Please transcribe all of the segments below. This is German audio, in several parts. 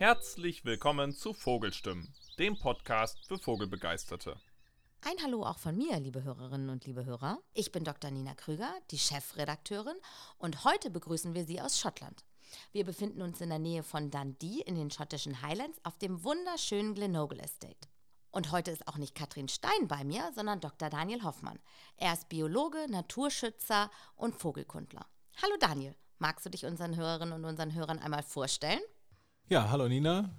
Herzlich willkommen zu Vogelstimmen, dem Podcast für Vogelbegeisterte. Ein Hallo auch von mir, liebe Hörerinnen und liebe Hörer. Ich bin Dr. Nina Krüger, die Chefredakteurin, und heute begrüßen wir Sie aus Schottland. Wir befinden uns in der Nähe von Dundee in den schottischen Highlands auf dem wunderschönen Glenogle Estate. Und heute ist auch nicht Katrin Stein bei mir, sondern Dr. Daniel Hoffmann. Er ist Biologe, Naturschützer und Vogelkundler. Hallo Daniel, magst du dich unseren Hörerinnen und unseren Hörern einmal vorstellen? Ja, hallo Nina.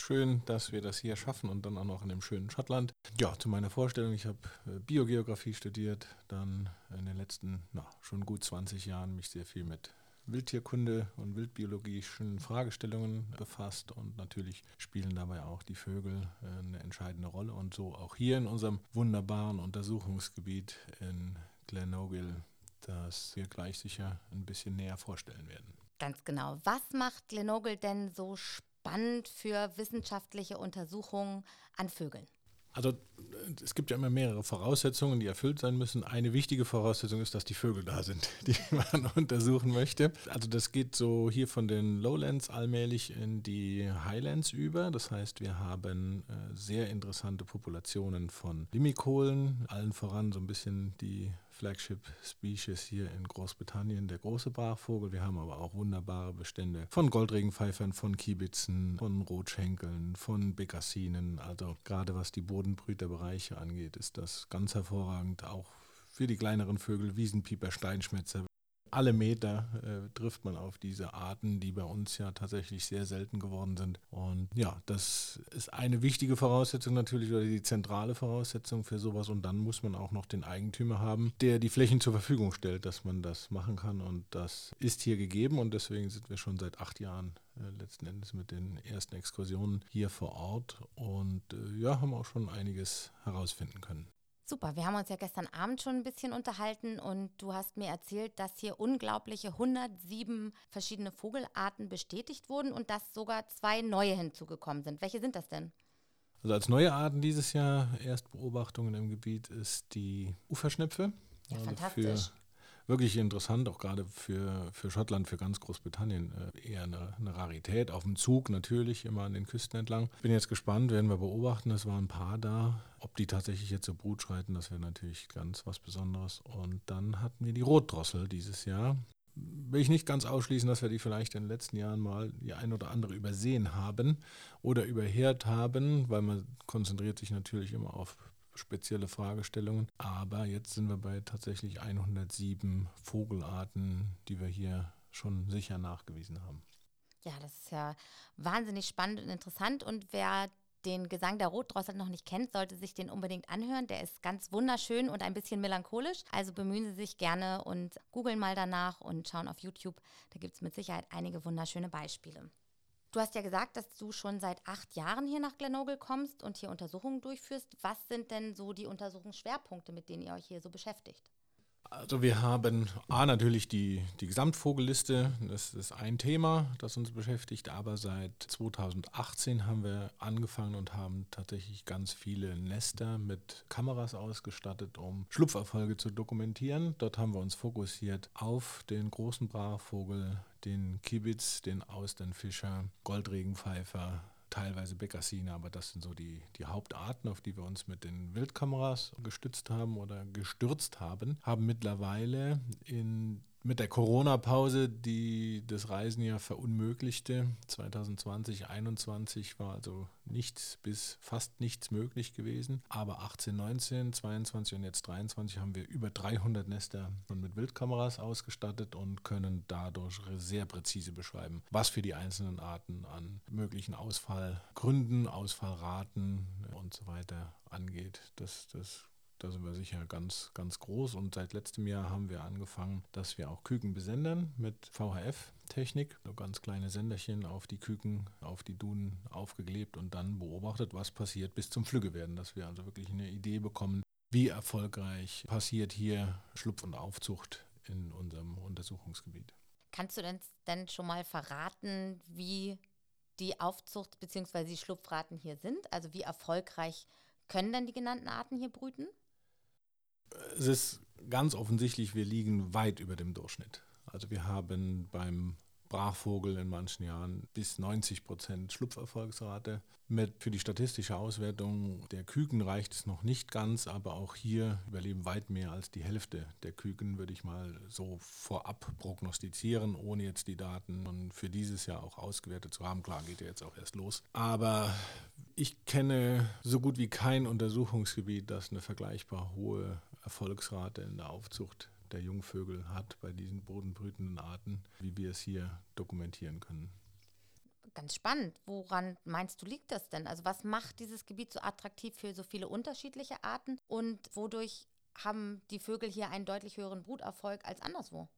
Schön, dass wir das hier schaffen und dann auch noch in dem schönen Schottland. Ja, zu meiner Vorstellung, ich habe äh, Biogeografie studiert, dann in den letzten na, schon gut 20 Jahren mich sehr viel mit Wildtierkunde und wildbiologischen Fragestellungen befasst und natürlich spielen dabei auch die Vögel äh, eine entscheidende Rolle und so auch hier in unserem wunderbaren Untersuchungsgebiet in Glenorghill, das wir gleich sicher ein bisschen näher vorstellen werden. Ganz genau. Was macht Glenogel denn so spannend für wissenschaftliche Untersuchungen an Vögeln? Also es gibt ja immer mehrere Voraussetzungen, die erfüllt sein müssen. Eine wichtige Voraussetzung ist, dass die Vögel da sind, die man untersuchen möchte. Also das geht so hier von den Lowlands allmählich in die Highlands über. Das heißt, wir haben äh, sehr interessante Populationen von Limikolen, allen voran so ein bisschen die Flagship Species hier in Großbritannien, der große Brachvogel. Wir haben aber auch wunderbare Bestände von Goldregenpfeifern, von Kiebitzen, von Rotschenkeln, von Bekassinen. Also gerade was die Bodenbrüterbereiche angeht, ist das ganz hervorragend. Auch für die kleineren Vögel, Wiesenpieper, Steinschmätzer, alle Meter äh, trifft man auf diese Arten, die bei uns ja tatsächlich sehr selten geworden sind. Und ja, das ist eine wichtige Voraussetzung natürlich oder die zentrale Voraussetzung für sowas. Und dann muss man auch noch den Eigentümer haben, der die Flächen zur Verfügung stellt, dass man das machen kann. Und das ist hier gegeben und deswegen sind wir schon seit acht Jahren äh, letzten Endes mit den ersten Exkursionen hier vor Ort und äh, ja, haben auch schon einiges herausfinden können. Super, wir haben uns ja gestern Abend schon ein bisschen unterhalten und du hast mir erzählt, dass hier unglaubliche 107 verschiedene Vogelarten bestätigt wurden und dass sogar zwei neue hinzugekommen sind. Welche sind das denn? Also als neue Arten dieses Jahr Erstbeobachtungen im Gebiet ist die Uferschnepfe. Ja, also fantastisch wirklich interessant, auch gerade für, für Schottland, für ganz Großbritannien. Äh, eher eine, eine, Rarität. Auf dem Zug natürlich, immer an den Küsten entlang. Bin jetzt gespannt, werden wir beobachten. Es waren ein paar da. Ob die tatsächlich jetzt zur Brut schreiten, das wäre natürlich ganz was Besonderes. Und dann hatten wir die Rotdrossel dieses Jahr. Will ich nicht ganz ausschließen, dass wir die vielleicht in den letzten Jahren mal die ein oder andere übersehen haben oder überhört haben, weil man konzentriert sich natürlich immer auf spezielle Fragestellungen. Aber jetzt sind wir bei tatsächlich 107 Vogelarten, die wir hier schon sicher nachgewiesen haben. Ja, das ist ja wahnsinnig spannend und interessant. Und wer den Gesang der Rotdrossel noch nicht kennt, sollte sich den unbedingt anhören. Der ist ganz wunderschön und ein bisschen melancholisch. Also bemühen Sie sich gerne und googeln mal danach und schauen auf YouTube. Da gibt es mit Sicherheit einige wunderschöne Beispiele. Du hast ja gesagt, dass du schon seit acht Jahren hier nach Glenorghill kommst und hier Untersuchungen durchführst. Was sind denn so die Untersuchungsschwerpunkte, mit denen ihr euch hier so beschäftigt? Also wir haben A natürlich die, die Gesamtvogelliste, das ist ein Thema, das uns beschäftigt, aber seit 2018 haben wir angefangen und haben tatsächlich ganz viele Nester mit Kameras ausgestattet, um Schlupferfolge zu dokumentieren. Dort haben wir uns fokussiert auf den großen Brachvogel, den Kibitz, den Austernfischer, Goldregenpfeifer, teilweise Bekassine, aber das sind so die, die Hauptarten, auf die wir uns mit den Wildkameras gestützt haben oder gestürzt haben, haben mittlerweile in mit der Corona-Pause, die das Reisen ja verunmöglichte, 2020, 2021 war also nichts bis fast nichts möglich gewesen. Aber 18, 19, 22 und jetzt 23 haben wir über 300 Nester schon mit Wildkameras ausgestattet und können dadurch sehr präzise beschreiben, was für die einzelnen Arten an möglichen Ausfallgründen, Ausfallraten und so weiter angeht. Das, das da sind wir sicher ganz, ganz groß. Und seit letztem Jahr haben wir angefangen, dass wir auch Küken besendern mit VHF-Technik. So ganz kleine Senderchen auf die Küken, auf die Dunen aufgeklebt und dann beobachtet, was passiert bis zum Flüggewerden. Dass wir also wirklich eine Idee bekommen, wie erfolgreich passiert hier Schlupf und Aufzucht in unserem Untersuchungsgebiet. Kannst du denn, denn schon mal verraten, wie die Aufzucht bzw. die Schlupfraten hier sind? Also wie erfolgreich können denn die genannten Arten hier brüten? Es ist ganz offensichtlich, wir liegen weit über dem Durchschnitt. Also wir haben beim Brachvogel in manchen Jahren bis 90 Prozent Schlupferfolgsrate. Mit für die statistische Auswertung der Küken reicht es noch nicht ganz, aber auch hier überleben weit mehr als die Hälfte der Küken, würde ich mal so vorab prognostizieren, ohne jetzt die Daten für dieses Jahr auch ausgewertet zu haben. Klar, geht ja jetzt auch erst los. Aber ich kenne so gut wie kein Untersuchungsgebiet, das eine vergleichbar hohe Erfolgsrate in der Aufzucht der Jungvögel hat bei diesen bodenbrütenden Arten, wie wir es hier dokumentieren können. Ganz spannend. Woran meinst du, liegt das denn? Also was macht dieses Gebiet so attraktiv für so viele unterschiedliche Arten und wodurch haben die Vögel hier einen deutlich höheren Bruterfolg als anderswo?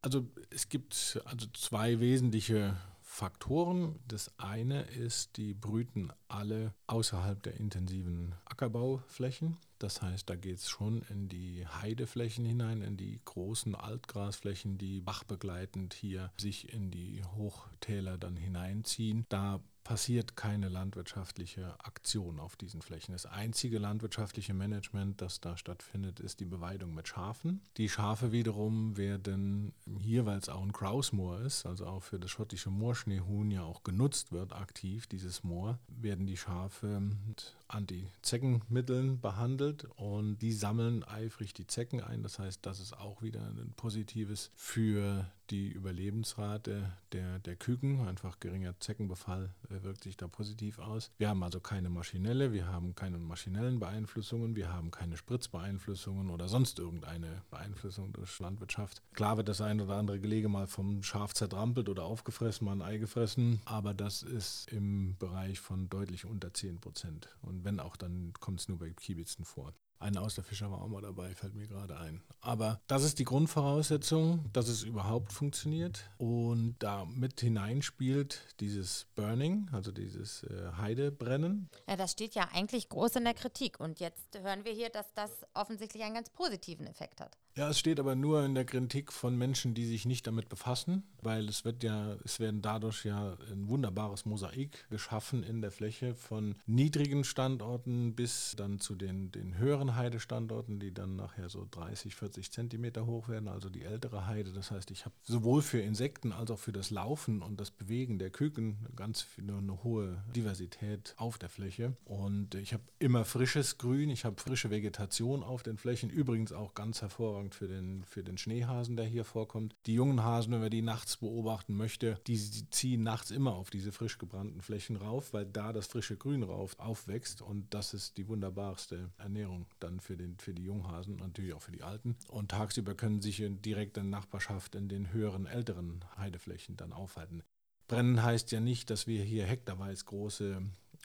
Also es gibt also zwei wesentliche Faktoren. Das eine ist, die brüten alle außerhalb der intensiven Ackerbauflächen. Das heißt, da geht es schon in die Heideflächen hinein, in die großen Altgrasflächen, die bachbegleitend hier sich in die Hochtäler dann hineinziehen. Da passiert keine landwirtschaftliche Aktion auf diesen Flächen. Das einzige landwirtschaftliche Management, das da stattfindet, ist die Beweidung mit Schafen. Die Schafe wiederum werden hier, weil es auch ein Krausmoor ist, also auch für das schottische Moorschneehuhn ja auch genutzt wird, aktiv dieses Moor, werden die Schafe mit Anti-Zeckenmitteln behandelt und die sammeln eifrig die Zecken ein. Das heißt, das ist auch wieder ein positives für die Überlebensrate der, der Küken. Einfach geringer Zeckenbefall äh, wirkt sich da positiv aus. Wir haben also keine maschinelle, wir haben keine maschinellen Beeinflussungen, wir haben keine Spritzbeeinflussungen oder sonst irgendeine Beeinflussung durch Landwirtschaft. Klar wird das ein oder andere Gelege mal vom Schaf zertrampelt oder aufgefressen, mal ein Ei gefressen, aber das ist im Bereich von deutlich unter 10 Prozent. Und wenn auch, dann kommt es nur bei Kiebitzen vor. Ein Austerfischer war auch mal dabei, fällt mir gerade ein. Aber das ist die Grundvoraussetzung, dass es überhaupt funktioniert. Und da mit hineinspielt dieses Burning, also dieses äh, Heidebrennen. Ja, das steht ja eigentlich groß in der Kritik. Und jetzt hören wir hier, dass das offensichtlich einen ganz positiven Effekt hat. Ja, es steht aber nur in der Kritik von Menschen, die sich nicht damit befassen, weil es wird ja, es werden dadurch ja ein wunderbares Mosaik geschaffen in der Fläche von niedrigen Standorten bis dann zu den, den höheren Heidestandorten, die dann nachher so 30, 40 Zentimeter hoch werden, also die ältere Heide. Das heißt, ich habe sowohl für Insekten als auch für das Laufen und das Bewegen der Küken ganz eine, eine hohe Diversität auf der Fläche. Und ich habe immer frisches Grün, ich habe frische Vegetation auf den Flächen, übrigens auch ganz hervorragend hervorragend für den, für den Schneehasen, der hier vorkommt. Die jungen Hasen, wenn man die nachts beobachten möchte, die, ziehen nachts immer auf diese frisch gebrannten Flächen rauf, weil da das frische Grün rauf aufwächst und das ist die wunderbarste Ernährung dann für, den, für die Junghasen natürlich auch für die Alten. Und tagsüber können sich in direkter Nachbarschaft in den höheren, älteren Heideflächen dann aufhalten. Brennen heißt ja nicht, dass wir hier hektarweise große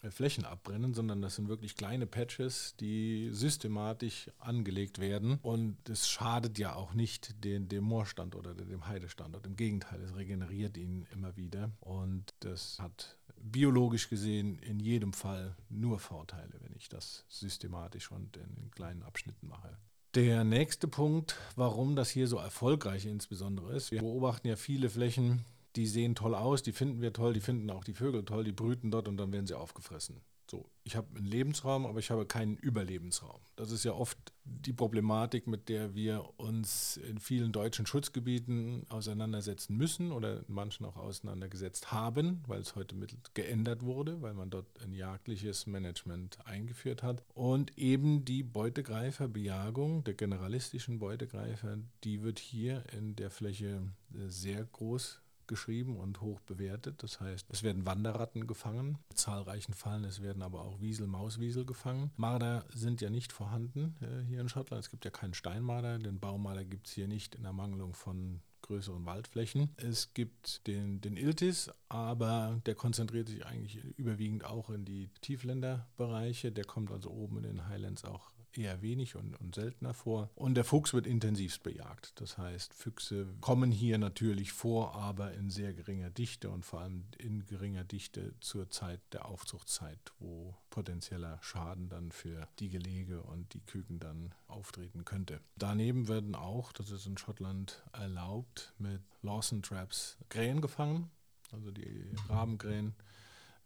Flächen abbrennen, sondern das sind wirklich kleine Patches, die systematisch angelegt werden. Und es schadet ja auch nicht den, dem Moorstandort oder dem Heidestandort. Im Gegenteil, es regeneriert ihn immer wieder. Und das hat biologisch gesehen in jedem Fall nur Vorteile, wenn ich das systematisch und in kleinen Abschnitten mache. Der nächste Punkt, warum das hier so erfolgreich insbesondere ist, wir beobachten ja viele Flächen, die sehen toll aus, die finden wir toll, die finden auch die Vögel toll, die brüten dort und dann werden sie aufgefressen. So, ich habe einen Lebensraum, aber ich habe keinen Überlebensraum. Das ist ja oft die Problematik, mit der wir uns in vielen deutschen Schutzgebieten auseinandersetzen müssen oder in manchen auch auseinandergesetzt haben, weil es heute mit geändert wurde, weil man dort ein jagdliches Management eingeführt hat. Und eben die Beutegreiferbejagung der generalistischen Beutegreifer, die wird hier in der Fläche sehr groß geschrieben und hoch bewertet. Das heißt, es werden Wanderratten gefangen, in zahlreichen Fallen, es werden aber auch Wiesel, Mauswiesel gefangen. Marder sind ja nicht vorhanden äh, hier in Schottland. Es gibt ja keinen Steinmarder, den Baumarder gibt es hier nicht in Ermangelung von größeren Waldflächen. Es gibt den, den Iltis, aber der konzentriert sich eigentlich überwiegend auch in die Tiefländerbereiche. Der kommt also oben in den Highlands auch eher wenig und, und seltener vor. Und der Fuchs wird intensivst bejagt. Das heißt, Füchse kommen hier natürlich vor, aber in sehr geringer Dichte und vor allem in geringer Dichte zur Zeit der Aufzuchtzeit, wo potenzieller Schaden dann für die Gelege und die Küken dann auftreten könnte. Daneben werden auch, das ist in Schottland erlaubt, mit Lawson Traps Krähen gefangen, also die Rabengrähen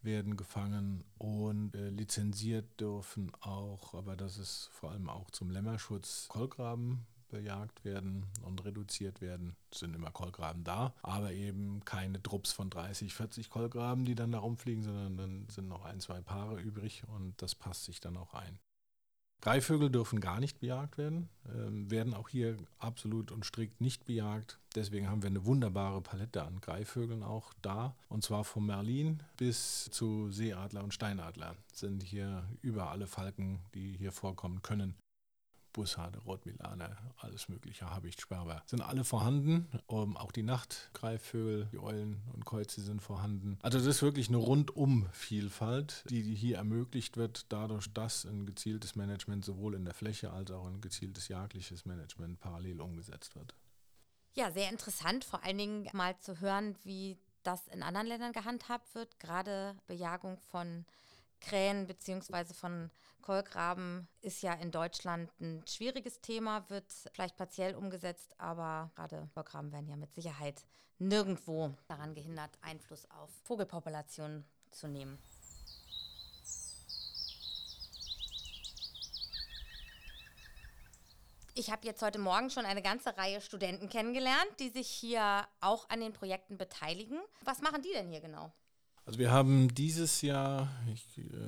werden gefangen und äh, lizenziert dürfen auch, aber das ist vor allem auch zum Lämmerschutz, Kolkraben bejagt werden und reduziert werden. Es sind immer Kolkraben da, aber eben keine Trupps von 30, 40 Kolkraben, die dann da rumfliegen, sondern dann sind noch ein, zwei Paare übrig und das passt sich dann auch ein. Greifvögel dürfen gar nicht bejagt werden, äh, werden auch hier absolut und strikt nicht bejagt. Deswegen haben wir eine wunderbare Palette an Greifvögeln auch da. Und zwar vom Merlin bis zu Seeadler und Steinadler sind hier über alle Falken, die hier vorkommen können, Bussarde, Rotmilane, alles mögliche, Habicht, Sperber, sind alle vorhanden. Um, auch die Nachtgreifvögel, die Eulen und Käuze sind vorhanden. Also das ist wirklich eine Rundum-Vielfalt, die hier ermöglicht wird, dadurch, dass ein gezieltes Management sowohl in der Fläche als auch ein gezieltes jagdliches Management parallel umgesetzt wird. Ja, sehr interessant, vor allen Dingen mal zu hören, wie das in anderen Ländern gehandhabt wird, gerade Bejagung von Krähen bzw. von Kolkraben ist ja in Deutschland ein schwieriges Thema, wird vielleicht partiell umgesetzt, aber gerade Kolkraben werden ja mit Sicherheit nirgendwo daran gehindert, Einfluss auf Vogelpopulationen zu nehmen. Ich habe jetzt heute Morgen schon eine ganze Reihe Studenten kennengelernt, die sich hier auch an den Projekten beteiligen. Was machen die denn hier genau? Also wir haben dieses Jahr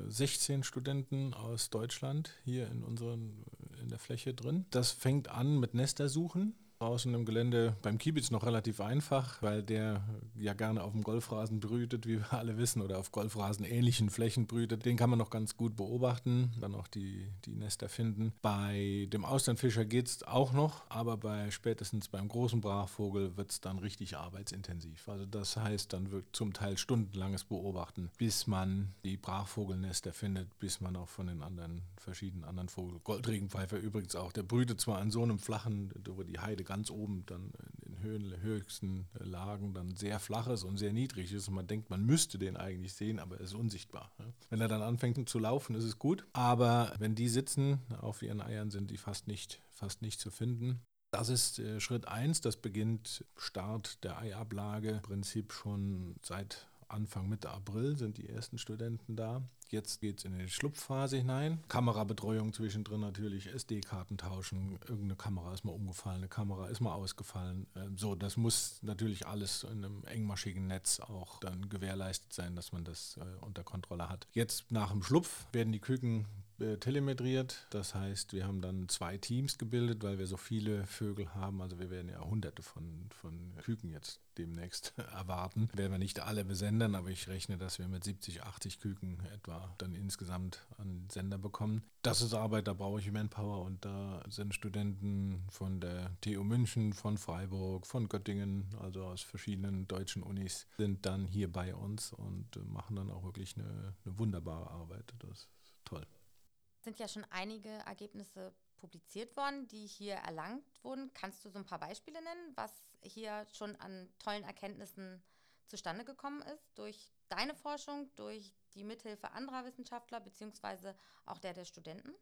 16 äh, Studenten aus Deutschland hier in unseren in der Fläche drin. Das fängt an mit Nestersuchen draußen im Gelände beim Kiebitz noch relativ einfach, weil der ja gerne auf dem Golfrasen brütet, wie wir alle wissen, oder auf Golfrasen ähnlichen Flächen brütet. Den kann man noch ganz gut beobachten, dann auch die, die Nester finden. Bei dem Austernfischer geht es auch noch, aber bei spätestens beim großen Brachvogel wird es dann richtig arbeitsintensiv. Also das heißt, dann wird zum Teil stundenlanges Beobachten, bis man die Brachvogelnester findet, bis man auch von den anderen verschiedenen anderen Vogel, Goldregenpfeifer übrigens auch, der brütet zwar an so einem flachen, wo die Heide ganz oben dann in den Höhen, höchsten Lagen dann sehr flach ist und sehr niedrig ist und man denkt, man müsste den eigentlich sehen, aber er ist unsichtbar. Wenn er dann anfängt zu laufen, ist es gut, aber wenn die sitzen auf ihren Eiern, sind die fast nicht, fast nicht zu finden. Das ist äh, Schritt 1, das beginnt Start der Eiablage, im Prinzip schon seit Anfang Mitte April sind die ersten Studenten da. Jetzt geht es in die Schlupfphase hinein. Kamerabetreuung zwischendrin natürlich, SD-Karten tauschen, irgendeine Kamera ist mal umgefallen, eine Kamera ist mal ausgefallen. Ähm, so, das muss natürlich alles in einem engmaschigen Netz auch dann gewährleistet sein, dass man das äh, unter Kontrolle hat. Jetzt nach dem Schlupf werden die Küken äh, telemetriert. Das heißt, wir haben dann zwei Teams gebildet, weil wir so viele Vögel haben. Also wir werden ja hunderte von, von Küken jetzt demnächst erwarten. Werden wir nicht alle besendern, aber ich rechne, dass wir mit 70, 80 Küken etwa dann insgesamt an Sender bekommen. Das ist Arbeit, da brauche ich Manpower und da sind Studenten von der TU München, von Freiburg, von Göttingen, also aus verschiedenen deutschen Unis, sind dann hier bei uns und machen dann auch wirklich eine, eine wunderbare Arbeit. Das sind ja schon einige Ergebnisse publiziert worden, die hier erlangt wurden. Kannst du so ein paar Beispiele nennen, was hier schon an tollen Erkenntnissen zustande gekommen ist durch deine Forschung, durch die Mithilfe anderer Wissenschaftler beziehungsweise auch der der Studenten?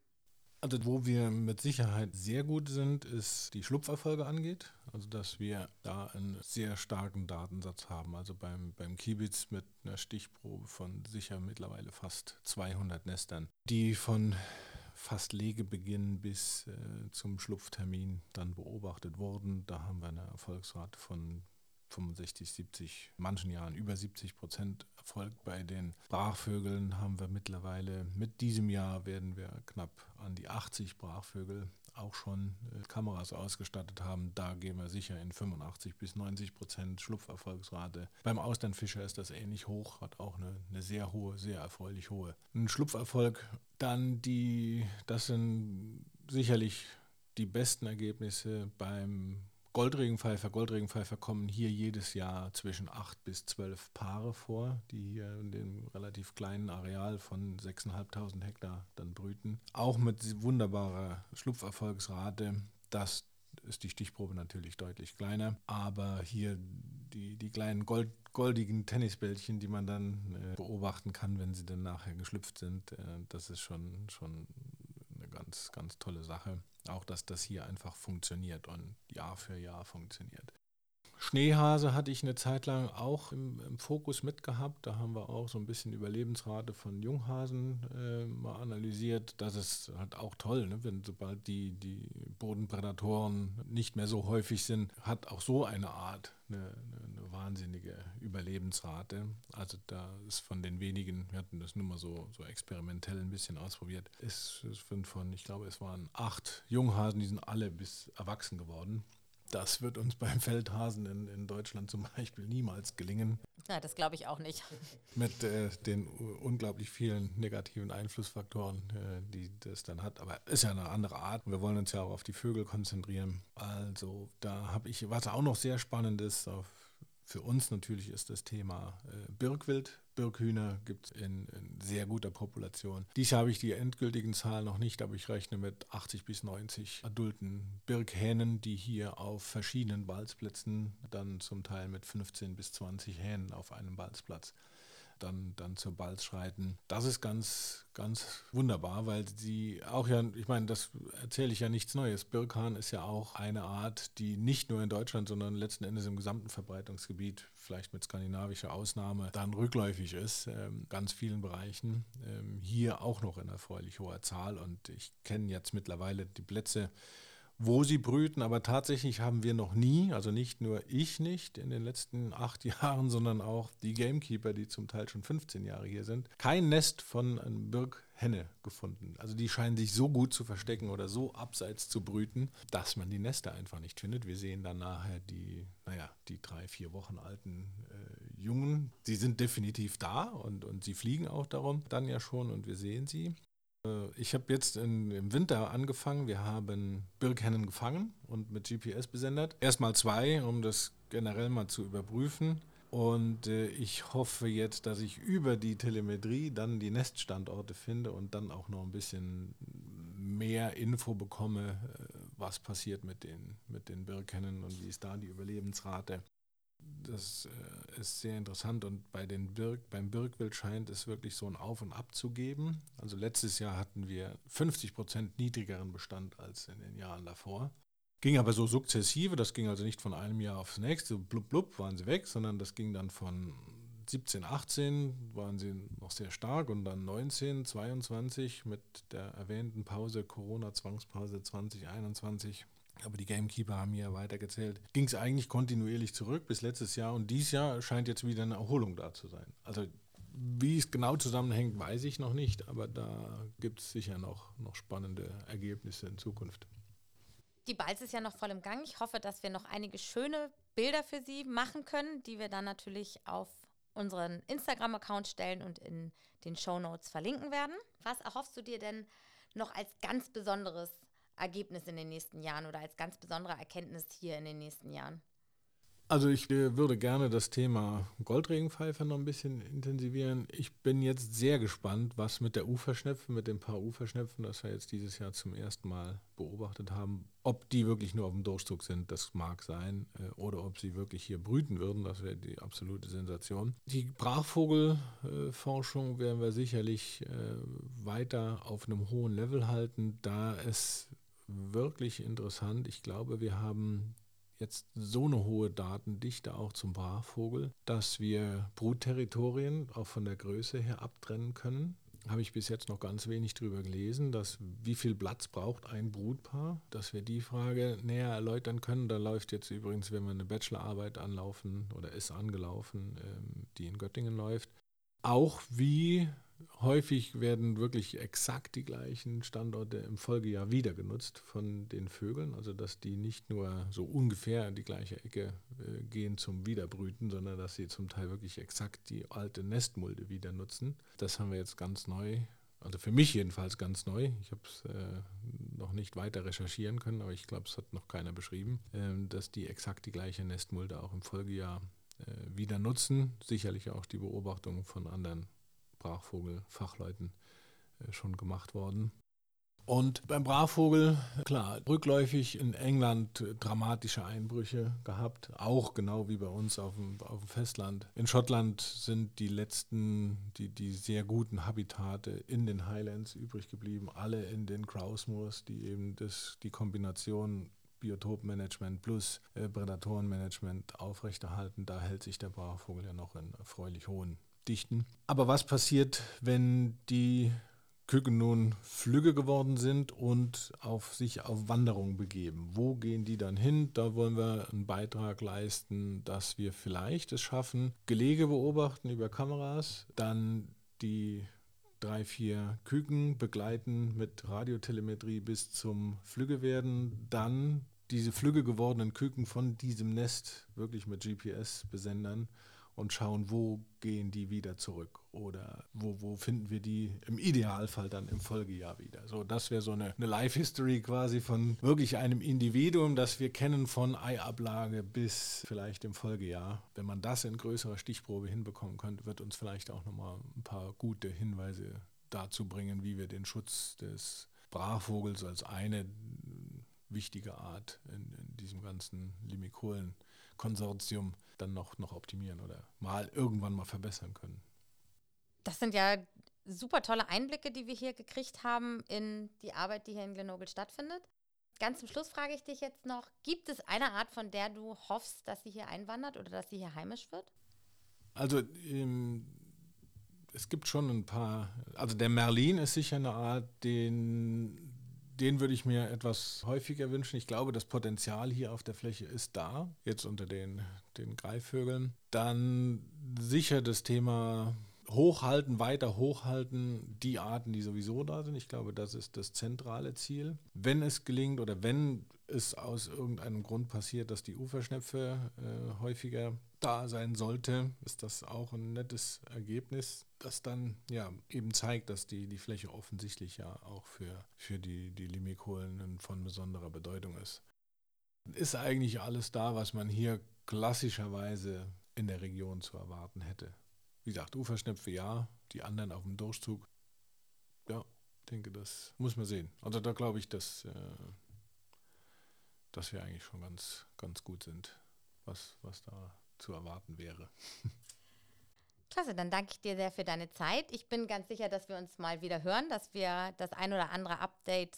Also wo wir mit Sicherheit sehr gut sind, ist die Schlupferfolge angeht. Also dass wir da einen sehr starken Datensatz haben. Also beim, beim Kiebitz mit einer Stichprobe von sicher mittlerweile fast 200 Nestern, die von fast Legebeginn bis äh, zum Schlupftermin dann beobachtet wurden. Da haben wir eine Erfolgsrate von 65, 70, manchen Jahren über 70 Prozent Erfolg. Bei den Brachvögeln haben wir mittlerweile, mit diesem Jahr werden wir knapp an die 80 Brachvögel auch schon äh, Kameras ausgestattet haben. Da gehen wir sicher in 85 bis 90 Prozent Schlupferfolgsrate. Beim Austernfischer ist das ähnlich hoch, hat auch eine, eine sehr hohe, sehr erfreulich hohe. Ein Schlupferfolg, dann die, das sind sicherlich die besten Ergebnisse beim Goldregenpfeifer, Goldregenpfeifer kommen hier jedes Jahr zwischen acht bis zwölf Paare vor, die hier in dem relativ kleinen Areal von 6.500 Hektar dann brüten. Auch mit wunderbarer Schlupferfolgsrate. Das ist die Stichprobe natürlich deutlich kleiner, aber hier die, die kleinen Gold, goldigen Tennisbällchen, die man dann äh, beobachten kann, wenn sie dann nachher geschlüpft sind, äh, das ist schon, schon ganz, ganz tolle Sache. Auch, dass das hier einfach funktioniert und Jahr für Jahr funktioniert. Schneehase hatte ich eine Zeit lang auch im, im, Fokus mitgehabt. Da haben wir auch so ein bisschen Überlebensrate von Junghasen äh, mal analysiert. Das ist halt auch toll, ne? wenn sobald die, die Bodenprädatoren nicht mehr so häufig sind, hat auch so eine Art eine, eine, wahnsinnige Überlebensrate. Also da ist von den wenigen, wir hatten das nur mal so, so experimentell ein bisschen ausprobiert, ist, ist von, ich glaube, es waren acht Junghasen, die sind alle bis erwachsen geworden. Das wird uns beim Feldhasen in, in Deutschland zum Beispiel niemals gelingen. Ja, das glaube ich auch nicht. Mit äh, den unglaublich vielen negativen Einflussfaktoren, äh, die das dann hat. Aber ist ja eine andere Art. Wir wollen uns ja auch auf die Vögel konzentrieren. Also da habe ich, was auch noch sehr spannend ist, auf für uns natürlich ist das Thema äh, Birkwild. Birkhühner gibt es in, in, sehr guter Population. Dies habe ich die endgültigen Zahlen noch nicht, aber ich rechne mit 80 bis 90 adulten Birkhähnen, die hier auf verschiedenen Balzplätzen, dann zum Teil mit 15 bis 20 Hähnen auf einem Balzplatz, dann, dann zur Balz schreiten. Das ist ganz, ganz wunderbar, weil sie auch ja, ich meine, das erzähle ich ja nichts Neues. Birkhahn ist ja auch eine Art, die nicht nur in Deutschland, sondern letzten Endes im gesamten Verbreitungsgebiet, vielleicht mit skandinavischer Ausnahme, dann rückläufig ist, ähm, ganz vielen Bereichen. Ähm, hier auch noch in erfreulich hoher Zahl und ich kenne jetzt mittlerweile die Plätze, wo sie brüten. Aber tatsächlich haben wir noch nie, also nicht nur ich nicht in den letzten acht Jahren, sondern auch die Gamekeeper, die zum Teil schon 15 Jahre hier sind, kein Nest von einem Birkhenne gefunden. Also die scheinen sich so gut zu verstecken oder so abseits zu brüten, dass man die Nester einfach nicht findet. Wir sehen dann nachher die, naja, die drei, vier Wochen alten äh, Jungen. Sie sind definitiv da und, und sie fliegen auch darum dann ja schon und wir sehen sie. Äh, ich habe jetzt in, im Winter angefangen. Wir haben Birkhennen gefangen und mit GPS besendet. Erstmal zwei, um das generell mal zu überprüfen. Und äh, ich hoffe jetzt, dass ich über die Telemetrie dann die Neststandorte finde und dann auch noch ein bisschen mehr Info bekomme, äh, was passiert mit den, mit den Birkennen und wie ist da die Überlebensrate. Das äh, ist sehr interessant und bei den Birk, beim Birkwild scheint es wirklich so ein Auf und Ab zu geben. Also letztes Jahr hatten wir 50 Prozent niedrigeren Bestand als in den Jahren davor. Ging aber so sukzessive, das ging also nicht von einem Jahr aufs nächste, blub blub waren sie weg, sondern das ging dann von 17, 18 waren sie noch sehr stark und dann 19, 22 mit der erwähnten Pause, Corona-Zwangspause 2021 aber die Gamekeeper haben hier weitergezählt. Ging es eigentlich kontinuierlich zurück bis letztes Jahr und dieses Jahr scheint jetzt wieder eine Erholung da zu sein. Also wie es genau zusammenhängt, weiß ich noch nicht, aber da gibt es sicher noch, noch spannende Ergebnisse in Zukunft. Die Balz ist ja noch voll im Gang. Ich hoffe, dass wir noch einige schöne Bilder für Sie machen können, die wir dann natürlich auf unseren Instagram-Account stellen und in den Show Notes verlinken werden. Was erhoffst du dir denn noch als ganz besonderes Ergebnis in den nächsten Jahren oder als ganz besondere Erkenntnis hier in den nächsten Jahren? Also ich äh, würde gerne das Thema Goldregenpfeife noch ein bisschen intensivieren. Ich bin jetzt sehr gespannt, was mit der Uferschnepfe, mit den paar Uferschnepfen, das wir jetzt dieses Jahr zum ersten Mal beobachtet haben, ob die wirklich nur auf dem Durchzug sind, das mag sein, äh, oder ob sie wirklich hier brüten würden, das wäre die absolute Sensation. Die Brachvogelforschung werden wir sicherlich äh, weiter auf einem hohen Level halten, da es wirklich interessant. Ich glaube, wir haben jetzt so eine hohe Datendichte auch zum Brachvogel, dass wir Brutterritorien auch von der Größe her abtrennen können. Habe ich bis jetzt noch ganz wenig darüber gelesen, dass wie viel Platz braucht ein Brutpaar, dass wir die Frage näher erläutern können. Da läuft jetzt übrigens, wenn wir eine Bachelorarbeit anlaufen oder ist angelaufen, ähm, die in Göttingen läuft, auch wie häufig werden wirklich exakt die gleichen Standorte im Folgejahr wieder genutzt von den Vögeln, also dass die nicht nur so ungefähr in die gleiche Ecke äh, gehen zum Wiederbrüten, sondern dass sie zum Teil wirklich exakt die alte Nestmulde wieder nutzen. Das haben wir jetzt ganz neu, also für mich jedenfalls ganz neu. Ich habe es äh, noch nicht weiter recherchieren können, aber ich glaube, es hat noch keiner beschrieben, äh, dass die exakt die gleiche Nestmulde auch im Folgejahr äh, wieder nutzen. Sicherlich auch die Beobachtung von anderen Brachvogelfachleuten äh, schon gemacht worden. Und beim Brachvogel, klar, rückläufig in England dramatische Einbrüche gehabt, auch genau wie bei uns auf dem, auf dem Festland. In Schottland sind die letzten, die, die sehr guten Habitate in den Highlands übrig geblieben, alle in den Grouse Moors, die eben das, die Kombination Biotopmanagement plus äh, Prädatorenmanagement aufrechterhalten. Da hält sich der Brachvogel ja noch in erfreulich hohen Dichten. Aber was passiert, wenn die Küken nun flügge geworden sind und auf sich auf Wanderung begeben. Wo gehen die dann hin? Da wollen wir einen Beitrag leisten, dass wir vielleicht es schaffen, Gelege beobachten über Kameras, dann die drei, vier Küken begleiten mit Radiotelemetrie bis zum Flügge werden, dann diese flügge gewordenen Küken von diesem Nest wirklich mit GPS-Besendern und schauen, wo gehen die wieder zurück oder wo, wo finden wir die im Idealfall dann im Folgejahr wieder. So, das wäre so eine, eine Life-History quasi von wirklich einem Individuum, das wir kennen von Eiablage bis vielleicht im Folgejahr. Wenn man das in größerer Stichprobe hinbekommen könnte, wird uns vielleicht auch nochmal ein paar gute Hinweise dazu bringen, wie wir den Schutz des Brachvogels als eine wichtige Art in, in diesem ganzen Limikolen Konsortium dann noch, noch optimieren oder mal irgendwann mal verbessern können. Das sind ja super tolle Einblicke, die wir hier gekriegt haben in die Arbeit, die hier in Grenoble stattfindet. Ganz zum Schluss frage ich dich jetzt noch, gibt es eine Art, von der du hoffst, dass sie hier einwandert oder dass sie hier heimisch wird? Also ähm, es gibt schon ein paar, also der Merlin ist sicher eine Art, den den würde ich mir etwas häufiger wünschen. Ich glaube, das Potenzial hier auf der Fläche ist da, jetzt unter den, den Greifvögeln. Dann sicher das Thema Hochhalten, weiter hochhalten, die Arten, die sowieso da sind. Ich glaube, das ist das zentrale Ziel. Wenn es gelingt oder wenn es aus irgendeinem Grund passiert, dass die Uferschnepfe äh, häufiger da sein sollte, ist das auch ein nettes Ergebnis, das dann ja eben zeigt, dass die, die Fläche offensichtlich ja auch für, für die, die Limikolen von besonderer Bedeutung ist. Ist eigentlich alles da, was man hier klassischerweise in der Region zu erwarten hätte. Wie gesagt, Uferschnepfe ja, die anderen auf dem Durchzug. Ja, denke, das muss man sehen. Also da glaube ich, dass, äh, dass wir eigentlich schon ganz, ganz gut sind, was, was da zu erwarten wäre. Klasse, dann danke ich dir sehr für deine Zeit. Ich bin ganz sicher, dass wir uns mal wieder hören, dass wir das ein oder andere Update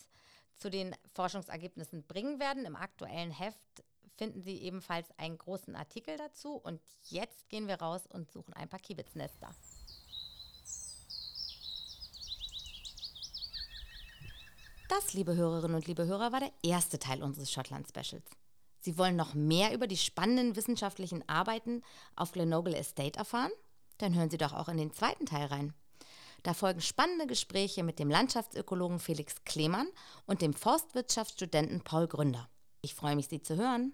zu den Forschungsergebnissen bringen werden. Im aktuellen Heft finden Sie ebenfalls einen großen Artikel dazu. Und jetzt gehen wir raus und suchen ein paar Kiebitznester. Das, liebe Hörerinnen und liebe Hörer, war der erste Teil unseres Schottland-Specials. Sie wollen noch mehr über die spannenden wissenschaftlichen Arbeiten auf Grenoble Estate erfahren? Dann hören Sie doch auch in den zweiten Teil rein. Da folgen spannende Gespräche mit dem Landschaftsökologen Felix Klemann und dem Forstwirtschaftsstudenten Paul Gründer. Ich freue mich, Sie zu hören.